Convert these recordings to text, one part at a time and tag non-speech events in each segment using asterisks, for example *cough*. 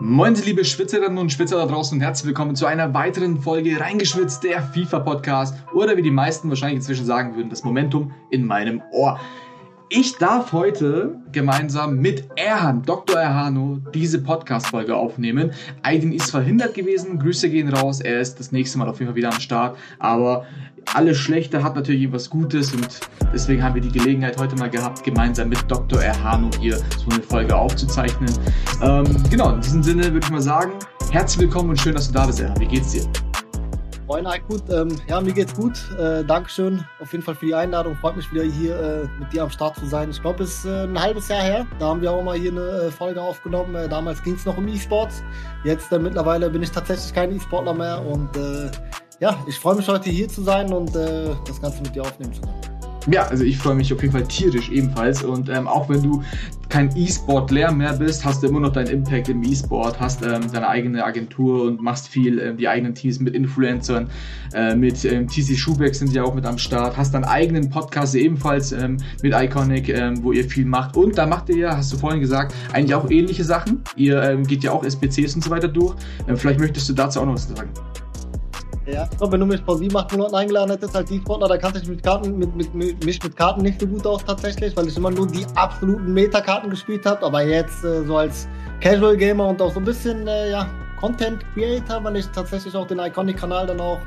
Moin, liebe Schwitzerinnen und Schwitzer da draußen und herzlich willkommen zu einer weiteren Folge Reingeschwitzt, der FIFA-Podcast oder wie die meisten wahrscheinlich inzwischen sagen würden, das Momentum in meinem Ohr. Ich darf heute gemeinsam mit Erhan, Dr. Erhano, diese Podcast-Folge aufnehmen. Aydin ist verhindert gewesen, Grüße gehen raus, er ist das nächste Mal auf jeden Fall wieder am Start, aber alles Schlechte hat natürlich etwas Gutes und deswegen haben wir die Gelegenheit heute mal gehabt, gemeinsam mit Dr. Erhano hier so eine Folge aufzuzeichnen. Ähm, genau, in diesem Sinne würde ich mal sagen, herzlich willkommen und schön, dass du da bist, Erhan. Wie geht's dir? Moin, gut. Ähm, ja, mir geht's gut. Äh, Dankeschön auf jeden Fall für die Einladung. Freut mich wieder hier äh, mit dir am Start zu sein. Ich glaube, es ist äh, ein halbes Jahr her. Da haben wir auch mal hier eine äh, Folge aufgenommen. Äh, damals ging es noch um E-Sports. Jetzt äh, mittlerweile bin ich tatsächlich kein E-Sportler mehr. Und ja, ich freue mich heute hier zu sein und das Ganze mit dir aufnehmen zu können. Ja, also ich freue mich auf jeden Fall tierisch ebenfalls. Und ähm, auch wenn du kein E-Sport-Lehr mehr bist, hast du immer noch deinen Impact im E-Sport, hast ähm, deine eigene Agentur und machst viel, ähm, die eigenen Teams mit Influencern, äh, mit ähm, TC Schubeck sind ja auch mit am Start, hast deinen eigenen Podcast ebenfalls ähm, mit Iconic, ähm, wo ihr viel macht. Und da macht ihr ja, hast du vorhin gesagt, eigentlich auch ähnliche Sachen. Ihr ähm, geht ja auch SPCs und so weiter durch. Ähm, vielleicht möchtest du dazu auch noch was sagen. Ja, und wenn du mich vor sieben, acht Monaten eingeladen hättest als E-Sportler, da kannte ich mit Karten, mit, mit, mit, mich mit Karten nicht so gut aus tatsächlich, weil ich immer nur die absoluten Meta-Karten gespielt habe. Aber jetzt äh, so als Casual Gamer und auch so ein bisschen, äh, ja, Content Creator, weil ich tatsächlich auch den Iconic-Kanal dann auch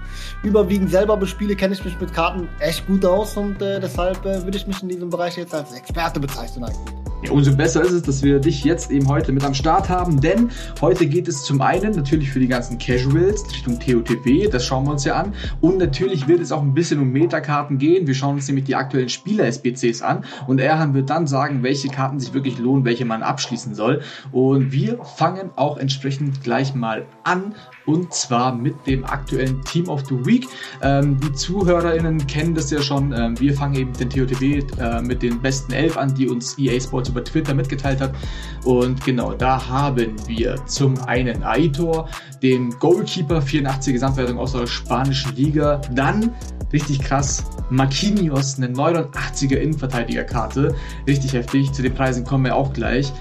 überwiegend selber bespiele, kenne ich mich mit Karten echt gut aus und äh, deshalb äh, würde ich mich in diesem Bereich jetzt als Experte bezeichnen eigentlich. Umso besser ist es, dass wir dich jetzt eben heute mit am Start haben, denn heute geht es zum einen natürlich für die ganzen Casuals Richtung TOTW, das schauen wir uns ja an, und natürlich wird es auch ein bisschen um Metakarten gehen. Wir schauen uns nämlich die aktuellen Spieler-SBCs an und Erhan wird dann sagen, welche Karten sich wirklich lohnen, welche man abschließen soll. Und wir fangen auch entsprechend gleich mal an und zwar mit dem aktuellen Team of the Week. Ähm, die ZuhörerInnen kennen das ja schon. Ähm, wir fangen eben den TOTW äh, mit den besten elf an, die uns EA Sports über Twitter mitgeteilt hat. Und genau, da haben wir zum einen Aitor, den Goalkeeper, 84 Gesamtwertung aus der spanischen Liga. Dann, richtig krass, Marquinhos, eine 89er Innenverteidigerkarte. Richtig heftig. Zu den Preisen kommen wir auch gleich.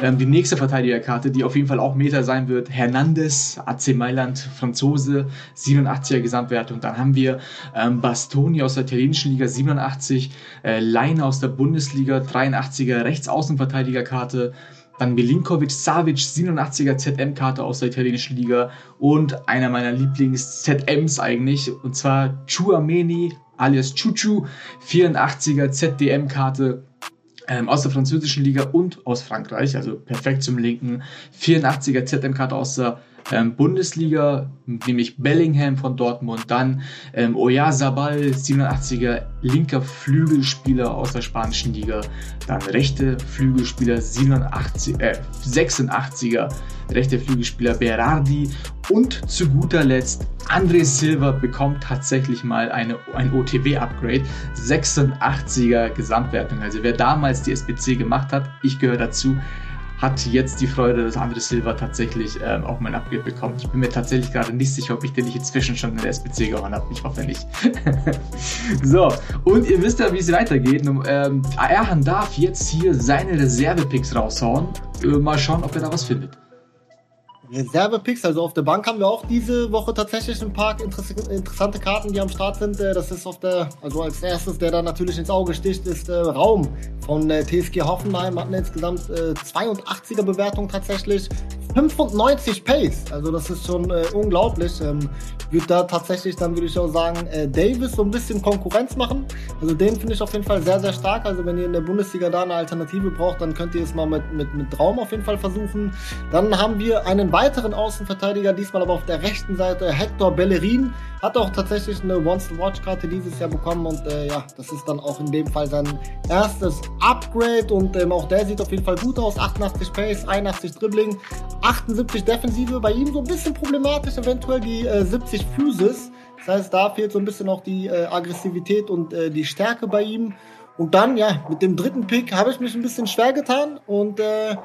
Ähm, die nächste Verteidigerkarte, die auf jeden Fall auch Meter sein wird, Hernandez, AC Mailand, Franzose, 87er Gesamtwertung. Dann haben wir ähm, Bastoni aus der italienischen Liga, 87, äh, Leine aus der Bundesliga, 83er Rechtsaußenverteidigerkarte. Dann Milinkovic Savic, 87er ZM-Karte aus der italienischen Liga und einer meiner Lieblings-ZMs eigentlich, und zwar Chuameni alias Chuchu, 84er ZDM-Karte ähm, aus der französischen Liga und aus Frankreich, also perfekt zum Linken. 84er ZM-Karte aus der ähm, Bundesliga, nämlich Bellingham von Dortmund, dann ähm, Oyarzabal, 87er linker Flügelspieler aus der spanischen Liga, dann rechte Flügelspieler 87, äh, 86er rechte Flügelspieler Berardi und zu guter Letzt André Silva bekommt tatsächlich mal eine, ein OTW-Upgrade, 86er Gesamtwertung. Also wer damals die SBC gemacht hat, ich gehöre dazu, hat jetzt die Freude, dass André Silva tatsächlich ähm, auch mein Upgrade bekommt. Ich bin mir tatsächlich gerade nicht sicher, ob ich den nicht inzwischen schon in der SBC gehauen habe. Ich hoffe nicht. *laughs* so, und ihr wisst ja, wie es weitergeht. Ähm, Erhan darf jetzt hier seine Reserve-Picks raushauen. Äh, mal schauen, ob er da was findet. Reserve-Picks, also auf der Bank haben wir auch diese Woche tatsächlich ein paar interessante Karten, die am Start sind. Äh, das ist auf der, also als erstes, der da natürlich ins Auge sticht, ist äh, Raum von äh, TSG Hoffenheim. Hatten insgesamt äh, 82er Bewertung tatsächlich. 95 Pace, also das ist schon äh, unglaublich. Ähm, wird da tatsächlich dann, würde ich auch sagen, äh, Davis so ein bisschen Konkurrenz machen. Also den finde ich auf jeden Fall sehr, sehr stark. Also wenn ihr in der Bundesliga da eine Alternative braucht, dann könnt ihr es mal mit, mit, mit Raum auf jeden Fall versuchen. Dann haben wir einen weiteren Außenverteidiger, diesmal aber auf der rechten Seite, Hector Bellerin. Hat auch tatsächlich eine Once-to-Watch-Karte dieses Jahr bekommen und äh, ja, das ist dann auch in dem Fall sein erstes Upgrade und ähm, auch der sieht auf jeden Fall gut aus. 88 Pace, 81 Dribbling, 78 Defensive. Bei ihm so ein bisschen problematisch, eventuell die äh, 70 Physis. Das heißt, da fehlt so ein bisschen auch die äh, Aggressivität und äh, die Stärke bei ihm. Und dann, ja, mit dem dritten Pick habe ich mich ein bisschen schwer getan. Und äh,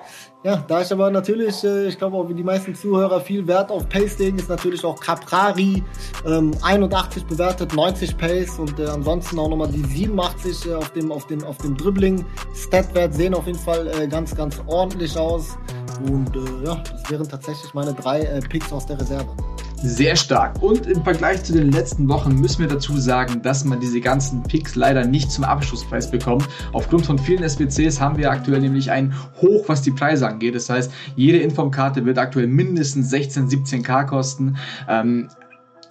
ja, da ich aber natürlich, äh, ich glaube auch wie die meisten Zuhörer viel Wert auf Pace legen, ist natürlich auch Caprari ähm, 81 bewertet, 90 Pace und äh, ansonsten auch nochmal die 87 äh, auf dem, auf dem, auf dem Dribbling. Statwert sehen auf jeden Fall äh, ganz, ganz ordentlich aus. Und äh, ja, das wären tatsächlich meine drei äh, Picks aus der Reserve. Sehr stark. Und im Vergleich zu den letzten Wochen müssen wir dazu sagen, dass man diese ganzen Picks leider nicht zum Abschlusspreis bekommt. Aufgrund von vielen SBCs haben wir aktuell nämlich ein Hoch, was die Preise angeht. Das heißt, jede Informkarte wird aktuell mindestens 16, 17k kosten. Ähm,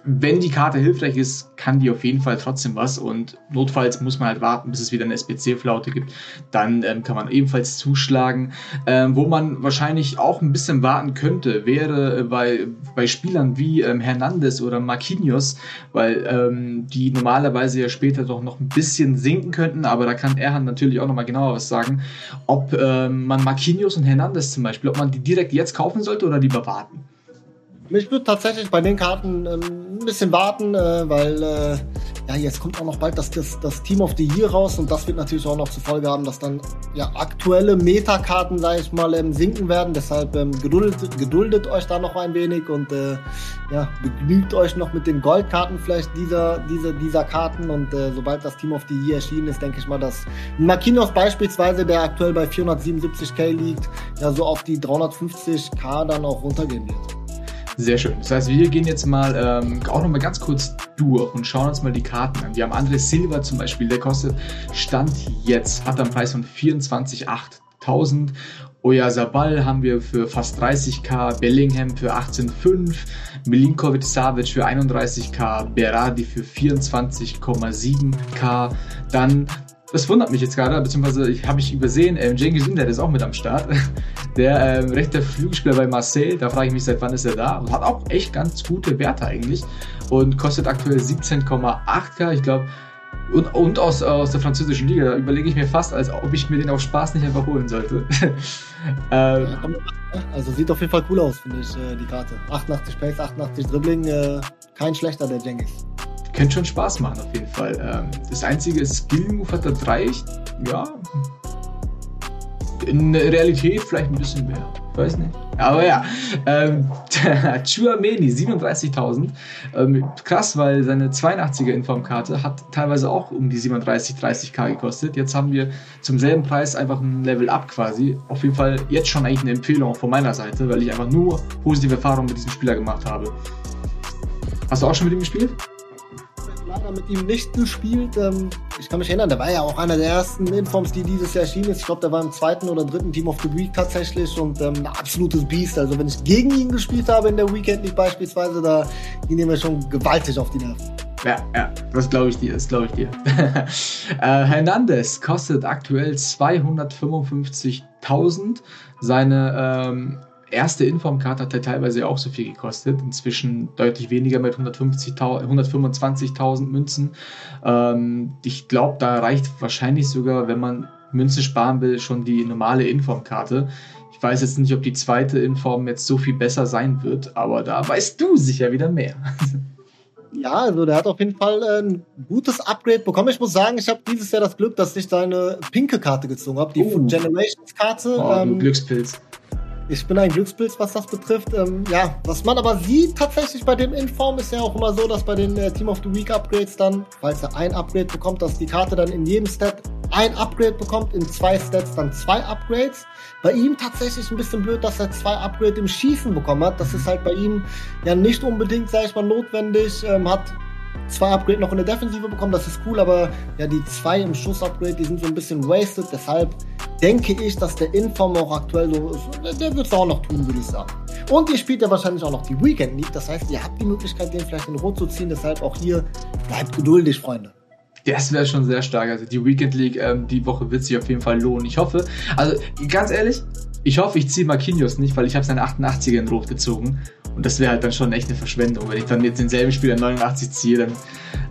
wenn die Karte hilfreich ist, kann die auf jeden Fall trotzdem was und notfalls muss man halt warten, bis es wieder eine SPC-Flaute gibt. Dann ähm, kann man ebenfalls zuschlagen. Ähm, wo man wahrscheinlich auch ein bisschen warten könnte, wäre äh, bei, bei Spielern wie ähm, Hernandez oder Marquinhos, weil ähm, die normalerweise ja später doch noch ein bisschen sinken könnten, aber da kann Erhan natürlich auch nochmal genauer was sagen, ob ähm, man Marquinhos und Hernandez zum Beispiel, ob man die direkt jetzt kaufen sollte oder lieber warten. Ich würde tatsächlich bei den Karten ähm, ein bisschen warten, äh, weil äh, ja jetzt kommt auch noch bald das, das, das Team of the Year raus und das wird natürlich auch noch zur Folge haben, dass dann ja aktuelle Metakarten, sage ich mal, ähm, sinken werden. Deshalb ähm, geduldet, geduldet euch da noch ein wenig und äh, ja, begnügt euch noch mit den Goldkarten vielleicht dieser, dieser, dieser Karten und äh, sobald das Team of the Year erschienen ist, denke ich mal, dass Makinos beispielsweise, der aktuell bei 477k liegt, ja so auf die 350k dann auch runtergehen wird. Sehr schön. Das heißt, wir gehen jetzt mal ähm, auch noch mal ganz kurz durch und schauen uns mal die Karten an. Wir haben Andres Silva zum Beispiel, der kostet Stand jetzt, hat einen Preis von 24.800. Oyazabal haben wir für fast 30k, Bellingham für 18,5, Milinkovic Savic für 31k, Berardi für 24,7k, dann das wundert mich jetzt gerade, beziehungsweise ich habe ich übersehen, ähm, Cengiz Ünder ist auch mit am Start. *laughs* Der ähm, rechte Flügelspieler bei Marseille, da frage ich mich, seit wann ist er da? Und hat auch echt ganz gute Werte eigentlich. Und kostet aktuell 17,8k. Ich glaube, und, und aus, aus der französischen Liga, da überlege ich mir fast, als ob ich mir den auf Spaß nicht einfach holen sollte. *laughs* ähm, also sieht auf jeden Fall cool aus, finde ich, äh, die Karte. 88 Pace, 88 Dribbling, äh, kein schlechter, der Jengis könnte schon Spaß machen auf jeden Fall. Ähm, das einzige Skill-Move hat er drei. Ja. In der Realität vielleicht ein bisschen mehr. Ich weiß nicht. Aber ja. Ähm, *laughs* Chuameni, 37.000. Ähm, krass, weil seine 82er Informkarte hat teilweise auch um die 37, 30k gekostet. Jetzt haben wir zum selben Preis einfach ein Level Up quasi. Auf jeden Fall jetzt schon eigentlich eine Empfehlung von meiner Seite, weil ich einfach nur positive Erfahrungen mit diesem Spieler gemacht habe. Hast du auch schon mit ihm gespielt? Leider mit ihm nicht gespielt. Ähm, ich kann mich erinnern, der war ja auch einer der ersten Informs, die dieses Jahr erschienen ist. Ich glaube, der war im zweiten oder dritten Team of the Week tatsächlich und ähm, ein absolutes Biest. Also wenn ich gegen ihn gespielt habe in der Weekend League beispielsweise, da ging mir schon gewaltig auf die Nerven. Ja, ja, das glaube ich dir, das glaube ich dir. *laughs* äh, Hernandez kostet aktuell 255.000. Seine ähm, erste Informkarte hat ja teilweise auch so viel gekostet. Inzwischen deutlich weniger mit 125.000 Münzen. Ähm, ich glaube, da reicht wahrscheinlich sogar, wenn man Münzen sparen will, schon die normale Informkarte. Ich weiß jetzt nicht, ob die zweite Inform jetzt so viel besser sein wird, aber da weißt du sicher wieder mehr. *laughs* Ja, also der hat auf jeden Fall ein gutes Upgrade bekommen. Ich muss sagen, ich habe dieses Jahr das Glück, dass ich seine pinke Karte gezogen habe, die oh. Generations Karte. Oh, ähm, Glückspilz. Ich bin ein Glückspilz, was das betrifft. Ähm, ja, was man aber sieht tatsächlich bei dem Inform ist ja auch immer so, dass bei den äh, Team of the Week Upgrades dann, falls er ein Upgrade bekommt, dass die Karte dann in jedem Stat ein Upgrade bekommt, in zwei Stats dann zwei Upgrades. Bei ihm tatsächlich ein bisschen blöd, dass er zwei Upgrade im Schießen bekommen hat. Das ist halt bei ihm ja nicht unbedingt, sag ich mal, notwendig. Ähm, hat zwei Upgrade noch in der Defensive bekommen, das ist cool, aber ja, die zwei im Schuss-Upgrade, die sind so ein bisschen wasted. Deshalb denke ich, dass der Inform auch aktuell so ist. Der wird es auch noch tun, würde ich sagen. Und ihr spielt ja wahrscheinlich auch noch die Weekend League. Das heißt, ihr habt die Möglichkeit, den vielleicht in Rot zu ziehen. Deshalb auch hier bleibt geduldig, Freunde. Das wäre schon sehr stark. Also die Weekend League, ähm, die Woche wird sich auf jeden Fall lohnen. Ich hoffe, also ganz ehrlich, ich hoffe, ich ziehe Marquinhos nicht, weil ich habe seine 88er in Rot gezogen. Und das wäre halt dann schon echt eine Verschwendung. Wenn ich dann jetzt denselben Spieler 89 ziehe, dann,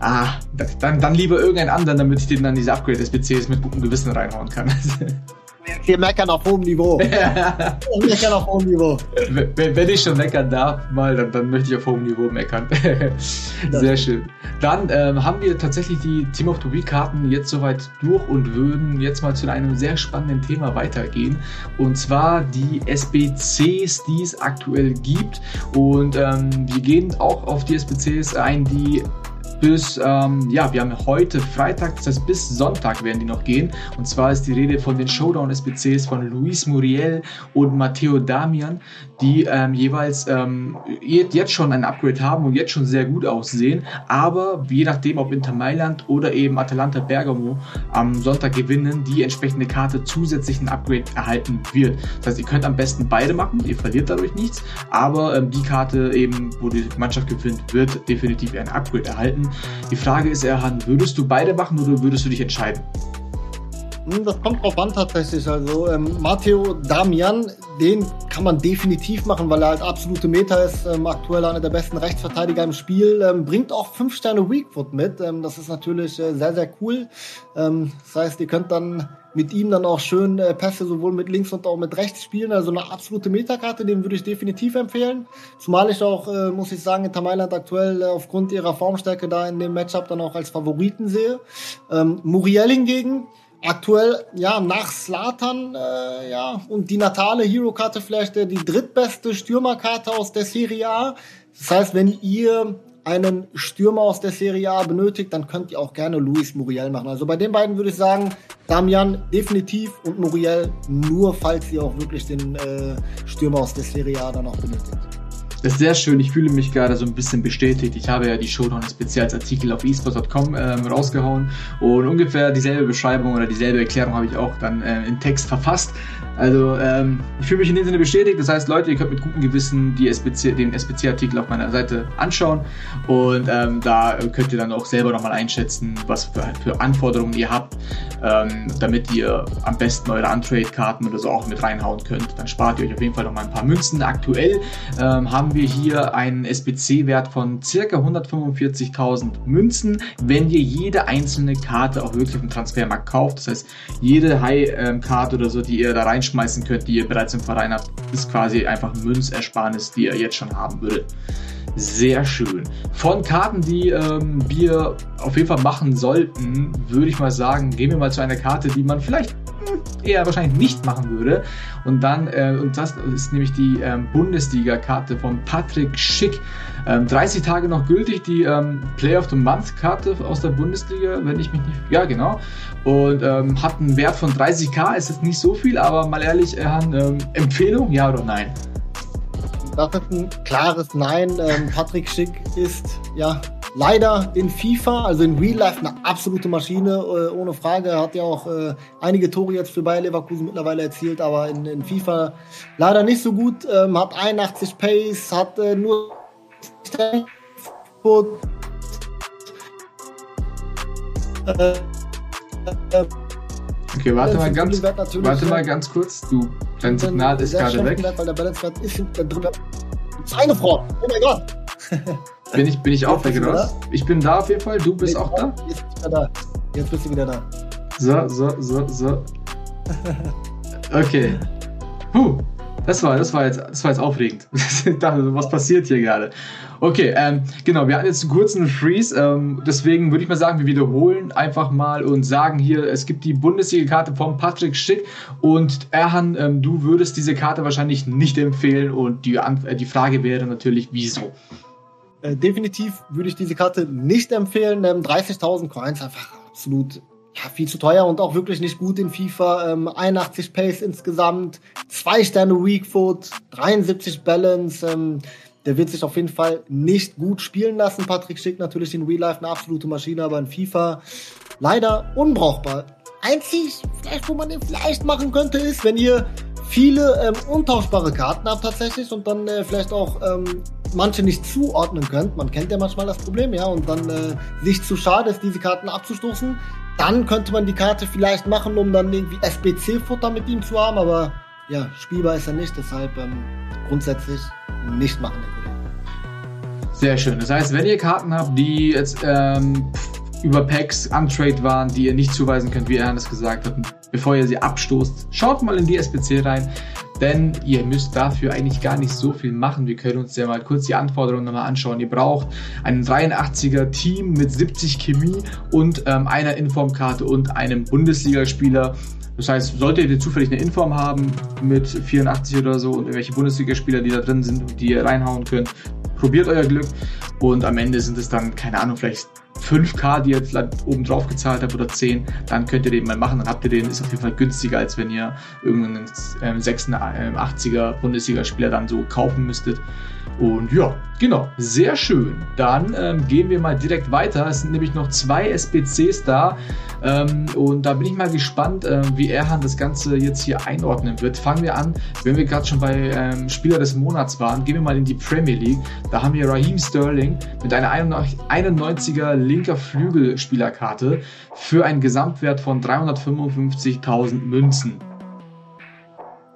ah, dann, dann lieber irgendeinen anderen, damit ich den dann diese Upgrade-SPCs mit gutem Gewissen reinhauen kann. *laughs* Wir meckern auf hohem Niveau. *laughs* Wir meckern auf hohem Niveau. Wenn, wenn, ich schon meckern darf, mal, dann, dann möchte ich auf hohem Niveau meckern. *laughs* Sehr schön. Dann ähm, haben wir tatsächlich die Team of the Week Karten jetzt soweit durch und würden jetzt mal zu einem sehr spannenden Thema weitergehen. Und zwar die SBCs, die es aktuell gibt. Und ähm, wir gehen auch auf die SBCs ein, die bis, ähm, ja, wir haben heute Freitag, das heißt bis Sonntag werden die noch gehen. Und zwar ist die Rede von den Showdown-SBCs von Luis Muriel und Matteo Damian, die ähm, jeweils ähm, jetzt schon ein Upgrade haben und jetzt schon sehr gut aussehen. Aber je nachdem, ob Inter Mailand oder eben Atalanta Bergamo am Sonntag gewinnen, die entsprechende Karte zusätzlichen Upgrade erhalten wird. Das heißt, ihr könnt am besten beide machen, ihr verliert dadurch nichts, aber ähm, die Karte eben, wo die Mannschaft gewinnt, wird definitiv ein Upgrade erhalten. Die Frage ist, Erhan, würdest du beide machen oder würdest du dich entscheiden? Das kommt drauf an tatsächlich. Also ähm, Matteo Damian, den kann man definitiv machen, weil er halt absolute Meta ist. Ähm, aktuell einer der besten Rechtsverteidiger im Spiel. Ähm, bringt auch 5 Sterne Weakfoot mit. Ähm, das ist natürlich äh, sehr, sehr cool. Ähm, das heißt, ihr könnt dann mit ihm dann auch schön äh, Pässe sowohl mit links und auch mit rechts spielen. Also eine absolute Metakarte, den würde ich definitiv empfehlen. Zumal ich auch, äh, muss ich sagen, Inter Mailand aktuell äh, aufgrund ihrer Formstärke da in dem Matchup dann auch als Favoriten sehe. Ähm, Muriel hingegen, aktuell, ja, nach Slatan, äh, ja, und die natale Hero-Karte vielleicht äh, die drittbeste Stürmerkarte aus der Serie A. Das heißt, wenn ihr einen Stürmer aus der Serie A benötigt, dann könnt ihr auch gerne Luis Muriel machen. Also bei den beiden würde ich sagen, Damian definitiv und Muriel nur, falls ihr auch wirklich den äh, Stürmer aus der Serie A dann auch benötigt. Das ist sehr schön. Ich fühle mich gerade so ein bisschen bestätigt. Ich habe ja die Showdown Spezialsartikel auf esports.com ähm, rausgehauen und ungefähr dieselbe Beschreibung oder dieselbe Erklärung habe ich auch dann äh, in Text verfasst. Also ähm, ich fühle mich in dem Sinne bestätigt. Das heißt, Leute, ihr könnt mit gutem Gewissen SPC, den SPC-Artikel auf meiner Seite anschauen und ähm, da könnt ihr dann auch selber nochmal einschätzen, was für, für, Anforderungen ihr habt, ähm, damit ihr am besten eure Untrade-Karten oder so auch mit reinhauen könnt. Dann spart ihr euch auf jeden Fall nochmal ein paar Münzen. Aktuell ähm, haben wir hier einen SPC-Wert von circa 145.000 Münzen, wenn ihr jede einzelne Karte auch wirklich im Transfermarkt kauft. Das heißt, jede High-Karte ähm, oder so, die ihr da reinschreibt, reinschmeißen könnt, die ihr bereits im Verein habt, ist quasi einfach Münzersparnis, die ihr jetzt schon haben würdet. Sehr schön. Von Karten, die ähm, wir auf jeden Fall machen sollten, würde ich mal sagen, gehen wir mal zu einer Karte, die man vielleicht eher wahrscheinlich nicht machen würde. Und dann, äh, und das ist nämlich die ähm, Bundesliga-Karte von Patrick Schick. Ähm, 30 Tage noch gültig, die ähm, Player of the Month-Karte aus der Bundesliga, wenn ich mich nicht. Ja, genau. Und ähm, hat einen Wert von 30k, ist jetzt nicht so viel, aber mal ehrlich, ähm, Empfehlung, ja oder nein? Das ist ein klares Nein. Ähm, Patrick Schick ist ja leider in FIFA, also in Real Life, eine absolute Maschine, äh, ohne Frage. Er hat ja auch äh, einige Tore jetzt für Bayer Leverkusen mittlerweile erzielt, aber in, in FIFA leider nicht so gut. Ähm, hat 81 Pace, hat äh, nur Okay, warte mal ganz, warte mal ganz kurz. Du, dein Signal ist gerade weg. Weil der Balance-Wert ist drin. Eine Frau. Oh mein Gott. *laughs* Bin ich, bin ich auch weg, oder Ich bin da auf jeden Fall. Du bist auch da? Jetzt bist du da. Jetzt bist du wieder da. So, so, so, so. *laughs* Okay. Puh. Das war, das war jetzt, das war jetzt aufregend. *laughs* ich dachte, was passiert hier gerade? Okay, ähm, genau, wir hatten jetzt einen kurzen Freeze, ähm, deswegen würde ich mal sagen, wir wiederholen einfach mal und sagen hier, es gibt die Bundesliga-Karte von Patrick Schick und Erhan, ähm, du würdest diese Karte wahrscheinlich nicht empfehlen und die, äh, die Frage wäre natürlich, wieso? Äh, definitiv würde ich diese Karte nicht empfehlen. Ähm, 30.000 Coins einfach absolut ja, viel zu teuer und auch wirklich nicht gut in FIFA. Ähm, 81 Pace insgesamt, 2 Sterne Weak Foot, 73 Balance. Ähm, der wird sich auf jeden Fall nicht gut spielen lassen. Patrick Schick natürlich in Real Life eine absolute Maschine, aber in FIFA leider unbrauchbar. Einzig, vielleicht, wo man den vielleicht machen könnte, ist, wenn ihr viele ähm, untauschbare Karten habt tatsächlich und dann äh, vielleicht auch ähm, manche nicht zuordnen könnt. Man kennt ja manchmal das Problem, ja, und dann äh, sich zu schade ist, diese Karten abzustoßen dann könnte man die Karte vielleicht machen, um dann irgendwie SBC-Futter mit ihm zu haben, aber ja, spielbar ist er nicht, deshalb ähm, grundsätzlich nicht machen. Sehr schön. Das heißt, wenn ihr Karten habt, die jetzt ähm, über Packs untrade waren, die ihr nicht zuweisen könnt, wie er das gesagt hat, bevor ihr sie abstoßt, schaut mal in die SBC rein denn ihr müsst dafür eigentlich gar nicht so viel machen. Wir können uns ja mal kurz die Anforderungen nochmal anschauen. Ihr braucht einen 83er Team mit 70 Chemie und ähm, einer Informkarte und einem Bundesligaspieler. Das heißt, solltet ihr zufällig eine Inform haben mit 84 oder so und irgendwelche Bundesligaspieler, die da drin sind, die ihr reinhauen könnt, probiert euer Glück und am Ende sind es dann, keine Ahnung, vielleicht 5k, die ihr jetzt oben drauf gezahlt habt oder 10, dann könnt ihr den mal machen. Dann habt ihr den, ist auf jeden Fall günstiger, als wenn ihr irgendeinen ähm, 86er Bundesligaspieler dann so kaufen müsstet. Und ja, genau, sehr schön. Dann ähm, gehen wir mal direkt weiter. Es sind nämlich noch zwei SBCs da. Ähm, und da bin ich mal gespannt, äh, wie Erhan das Ganze jetzt hier einordnen wird. Fangen wir an, wenn wir gerade schon bei ähm, Spieler des Monats waren, gehen wir mal in die Premier League. Da haben wir Raheem Sterling mit einer 91er linker Flügelspielerkarte für einen Gesamtwert von 355.000 Münzen.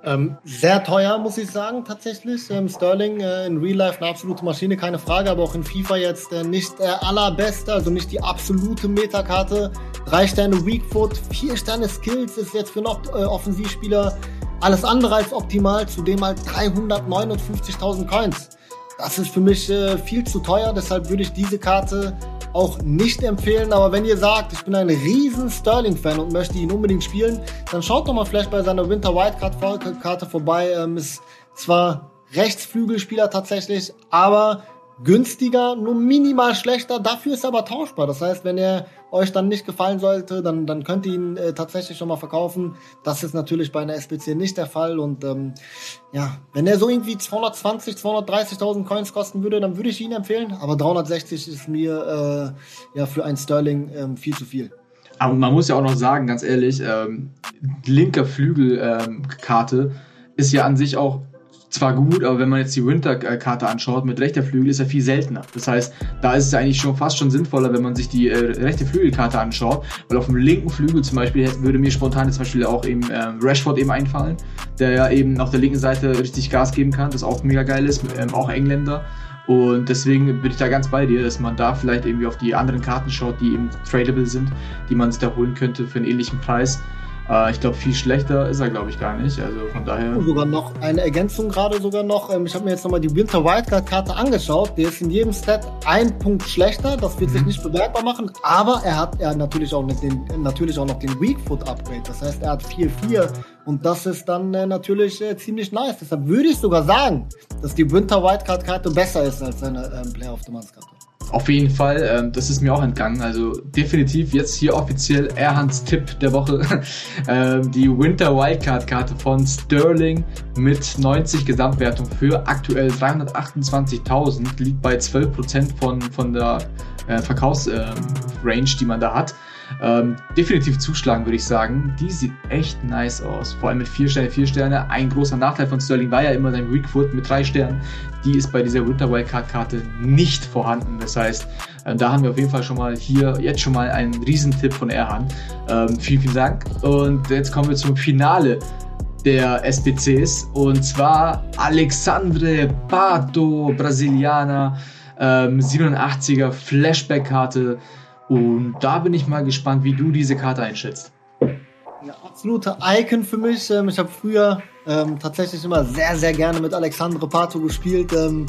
Ähm, sehr teuer, muss ich sagen, tatsächlich. Ähm, Sterling äh, in Real Life eine absolute Maschine, keine Frage, aber auch in FIFA jetzt äh, nicht der allerbeste, also nicht die absolute Metakarte. Drei Sterne Weak Foot, vier Sterne Skills ist jetzt für noch äh, Offensivspieler alles andere als optimal, zudem halt 359.000 Coins. Das ist für mich äh, viel zu teuer, deshalb würde ich diese Karte auch nicht empfehlen. Aber wenn ihr sagt, ich bin ein riesen Sterling-Fan und möchte ihn unbedingt spielen, dann schaut doch mal vielleicht bei seiner Winter Wildcard-Karte vorbei. Ähm, ist zwar Rechtsflügelspieler tatsächlich, aber günstiger, nur minimal schlechter. Dafür ist er aber tauschbar. Das heißt, wenn er euch dann nicht gefallen sollte, dann, dann könnt ihr ihn äh, tatsächlich schon mal verkaufen. Das ist natürlich bei einer SPC nicht der Fall. Und ähm, ja, wenn er so irgendwie 220, 230.000 Coins kosten würde, dann würde ich ihn empfehlen. Aber 360 ist mir äh, ja für ein Sterling ähm, viel zu viel. Aber man muss ja auch noch sagen, ganz ehrlich, ähm, linker Flügelkarte ähm, ist ja an sich auch zwar gut, aber wenn man jetzt die Winter-Karte anschaut, mit rechter Flügel ist er viel seltener. Das heißt, da ist es eigentlich schon fast schon sinnvoller, wenn man sich die äh, rechte Flügelkarte anschaut, weil auf dem linken Flügel zum Beispiel würde mir spontan zum Beispiel auch eben äh, Rashford eben einfallen, der ja eben auf der linken Seite richtig Gas geben kann, das auch mega geil ist, ähm, auch Engländer. Und deswegen bin ich da ganz bei dir, dass man da vielleicht irgendwie auf die anderen Karten schaut, die eben tradable sind, die man sich da holen könnte für einen ähnlichen Preis. Äh, ich glaube, viel schlechter ist er, glaube ich, gar nicht. Also von daher. Sogar noch eine Ergänzung gerade sogar noch. Ähm, ich habe mir jetzt nochmal die Winter Wildcard Karte angeschaut. Der ist in jedem Stat ein Punkt schlechter. Das wird mhm. sich nicht bewertbar machen. Aber er hat er natürlich auch, den, natürlich auch noch den Weak Foot Upgrade. Das heißt, er hat 4-4. Und das ist dann äh, natürlich äh, ziemlich nice. Deshalb würde ich sogar sagen, dass die Winter Wildcard Karte besser ist als seine ähm, Player of the Month Karte. Auf jeden Fall, ähm, das ist mir auch entgangen. Also definitiv jetzt hier offiziell Erhans Tipp der Woche. *laughs* ähm, die Winter Wildcard Karte von Sterling mit 90 Gesamtwertung für aktuell 328.000 liegt bei 12% von, von der äh, Verkaufsrange, ähm, die man da hat. Ähm, definitiv zuschlagen, würde ich sagen. Die sieht echt nice aus. Vor allem mit 4 Sterne, 4 Sterne. Ein großer Nachteil von Sterling war ja immer sein Weakfoot mit 3 Sternen. Die ist bei dieser Winter Wildcard Karte nicht vorhanden. Das heißt, äh, da haben wir auf jeden Fall schon mal hier jetzt schon mal einen Riesentipp von Erhan. Ähm, vielen, vielen Dank. Und jetzt kommen wir zum Finale der SPCs und zwar Alexandre Pato, Brasilianer, ähm, 87er Flashback-Karte. Und da bin ich mal gespannt, wie du diese Karte einschätzt. Ja, absolute Icon für mich. Ähm, ich habe früher ähm, tatsächlich immer sehr, sehr gerne mit Alexandre Pato gespielt. Ähm,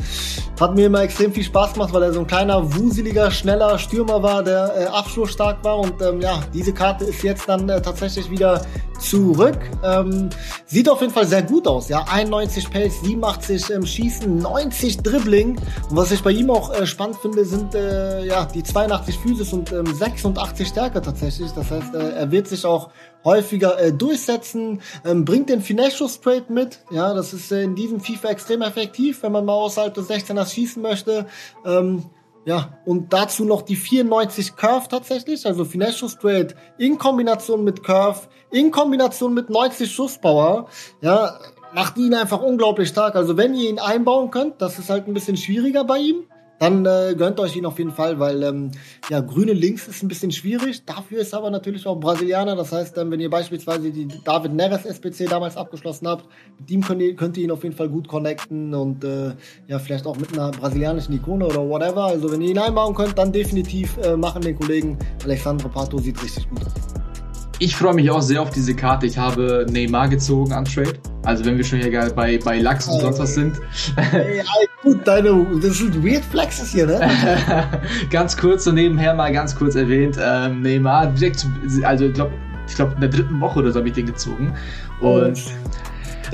hat mir immer extrem viel Spaß gemacht, weil er so ein kleiner, wuseliger, schneller Stürmer war, der äh, abschlussstark war. Und ähm, ja, diese Karte ist jetzt dann äh, tatsächlich wieder zurück. Ähm, sieht auf jeden Fall sehr gut aus. Ja, 91 Pace, 87 ähm, Schießen, 90 Dribbling. Und was ich bei ihm auch äh, spannend finde, sind äh, ja die 82 Physis und ähm, 86 Stärke tatsächlich. Das heißt, äh, er wird sich auch häufiger äh, durchsetzen, ähm, bringt den Finesse-Schuss Trade mit. Ja, das ist in diesem FIFA extrem effektiv, wenn man mal außerhalb des 16ers schießen möchte. Ähm, ja, und dazu noch die 94 Curve tatsächlich, also Finesse Straight in Kombination mit Curve, in Kombination mit 90 Schusspower. Ja, macht ihn einfach unglaublich stark. Also wenn ihr ihn einbauen könnt, das ist halt ein bisschen schwieriger bei ihm dann äh, gönnt euch ihn auf jeden Fall, weil ähm, ja, grüne Links ist ein bisschen schwierig. Dafür ist aber natürlich auch Brasilianer. Das heißt, ähm, wenn ihr beispielsweise die David Neres SPC damals abgeschlossen habt, mit ihm könnt ihr, könnt ihr ihn auf jeden Fall gut connecten und äh, ja, vielleicht auch mit einer brasilianischen Ikone oder whatever. Also wenn ihr ihn einbauen könnt, dann definitiv äh, machen den Kollegen. Alexandre Pato sieht richtig gut aus. Ich freue mich auch sehr auf diese Karte. Ich habe Neymar gezogen an Trade. Also wenn wir schon hier bei, bei Lachs und sonst was sind. Ja, gut, deine, das sind Weird Flexes hier, ne? *laughs* ganz kurz so nebenher mal ganz kurz erwähnt. Ähm, Neymar direkt, zu, also ich glaube, ich glaube in der dritten Woche oder so habe ich den gezogen. Und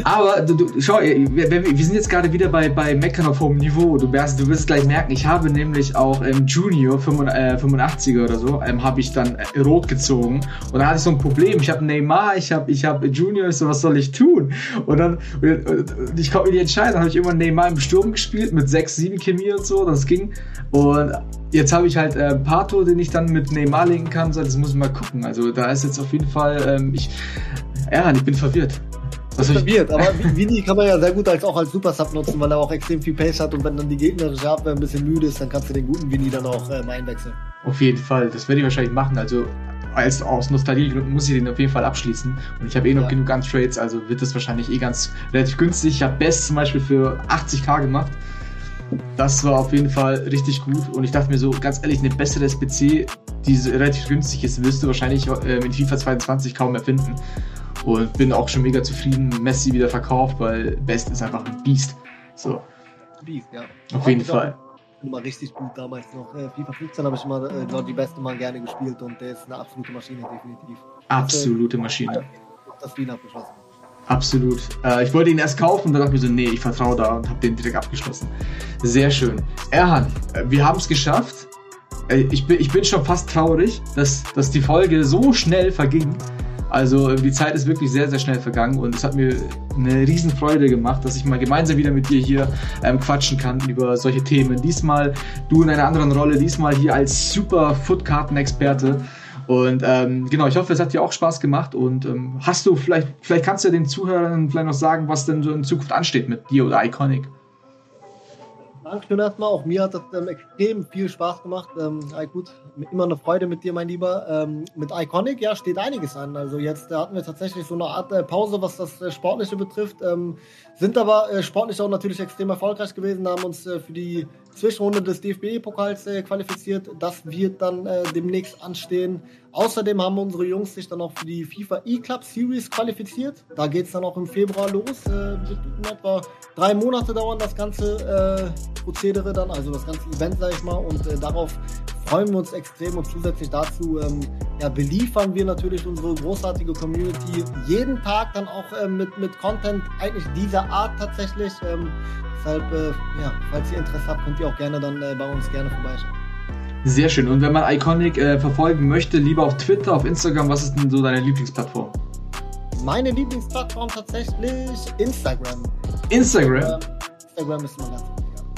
Aber du, du, schau, wir, wir sind jetzt gerade wieder bei, bei Meckern auf hohem Niveau. Du wirst, du wirst gleich merken, ich habe nämlich auch ähm, Junior 85er oder so, ähm, habe ich dann äh, rot gezogen. Und da hatte ich so ein Problem. Ich habe Neymar, ich habe ich hab Junior, ich so, was soll ich tun? Und dann, und, und ich konnte mir die entscheiden. Dann habe ich immer Neymar im Sturm gespielt mit 6, 7 Chemie und so, das ging. Und jetzt habe ich halt äh, Pato, den ich dann mit Neymar legen kann. So, das muss ich mal gucken. Also da ist jetzt auf jeden Fall, ähm, ich, ja, ich bin verwirrt. Was verwirrt, aber *laughs* Vini kann man ja sehr gut als auch als Super Sub nutzen, weil er auch extrem viel Pace hat und wenn dann die gegnerische Abwehr ein bisschen müde ist, dann kannst du den guten Vini dann auch ähm, einwechseln. Auf jeden Fall, das werde ich wahrscheinlich machen. Also als aus Nostalgie muss ich den auf jeden Fall abschließen. Und ich habe eh noch ja. genug Untrades, also wird das wahrscheinlich eh ganz relativ günstig. Ich habe Best zum Beispiel für 80k gemacht. Das war auf jeden Fall richtig gut. Und ich dachte mir so, ganz ehrlich, eine bessere SPC, die relativ günstig ist, wirst du wahrscheinlich äh, in FIFA 22 kaum mehr finden. Und bin auch schon mega zufrieden. Messi wieder verkauft, weil Best ist einfach ein Biest. So. Biest, ja. Auf jeden Fall. Immer richtig gut damals noch. Äh, FIFA 15 habe ich immer äh, die beste Mal gerne gespielt und der ist eine absolute Maschine, definitiv. Absolute Maschine. Das Wien abgeschlossen. Absolut. Äh, ich wollte ihn erst kaufen und dann dachte ich mir so, nee, ich vertraue da und habe den direkt abgeschlossen. Sehr schön. Erhan, äh, wir haben es geschafft. Äh, ich, bin, ich bin schon fast traurig, dass, dass die Folge so schnell verging. Also die Zeit ist wirklich sehr, sehr schnell vergangen und es hat mir eine riesen Freude gemacht, dass ich mal gemeinsam wieder mit dir hier ähm, quatschen kann über solche Themen. Diesmal du in einer anderen Rolle, diesmal hier als super Footkarten-Experte. Und ähm, genau, ich hoffe, es hat dir auch Spaß gemacht. Und ähm, hast du vielleicht, vielleicht kannst du den Zuhörern vielleicht noch sagen, was denn so in Zukunft ansteht mit dir oder Iconic? Dankeschön erstmal. Auch mir hat das ähm, extrem viel Spaß gemacht. Ähm, gut, immer eine Freude mit dir, mein Lieber. Ähm, mit Iconic, ja, steht einiges an. Also jetzt hatten wir tatsächlich so eine Art äh, Pause, was das äh, Sportliche betrifft. Ähm, sind aber äh, sportlich auch natürlich extrem erfolgreich gewesen, haben uns äh, für die Zwischenrunde des DFB-Pokals äh, qualifiziert. Das wird dann äh, demnächst anstehen. Außerdem haben unsere Jungs sich dann auch für die FIFA E-Club Series qualifiziert. Da geht es dann auch im Februar los. Äh, wird in etwa drei Monate dauern das ganze äh, Prozedere dann, also das ganze Event, sag ich mal. Und äh, darauf freuen wir uns extrem und zusätzlich dazu ähm, ja, beliefern wir natürlich unsere großartige Community jeden Tag dann auch äh, mit, mit Content eigentlich dieser Art tatsächlich. Ähm, deshalb, äh, ja, falls ihr Interesse habt, könnt ihr auch gerne dann äh, bei uns gerne vorbeischauen. Sehr schön. Und wenn man Iconic äh, verfolgen möchte, lieber auf Twitter, auf Instagram, was ist denn so deine Lieblingsplattform? Meine Lieblingsplattform tatsächlich Instagram. Instagram? Instagram ist immer ganz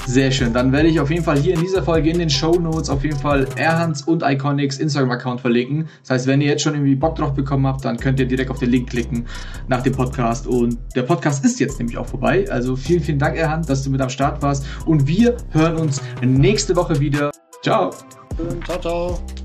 sehr schön. Dann werde ich auf jeden Fall hier in dieser Folge in den Show Notes auf jeden Fall Erhans und Iconics Instagram-Account verlinken. Das heißt, wenn ihr jetzt schon irgendwie Bock drauf bekommen habt, dann könnt ihr direkt auf den Link klicken nach dem Podcast. Und der Podcast ist jetzt nämlich auch vorbei. Also vielen, vielen Dank, Erhan, dass du mit am Start warst. Und wir hören uns nächste Woche wieder. Ciao. Ciao, ciao.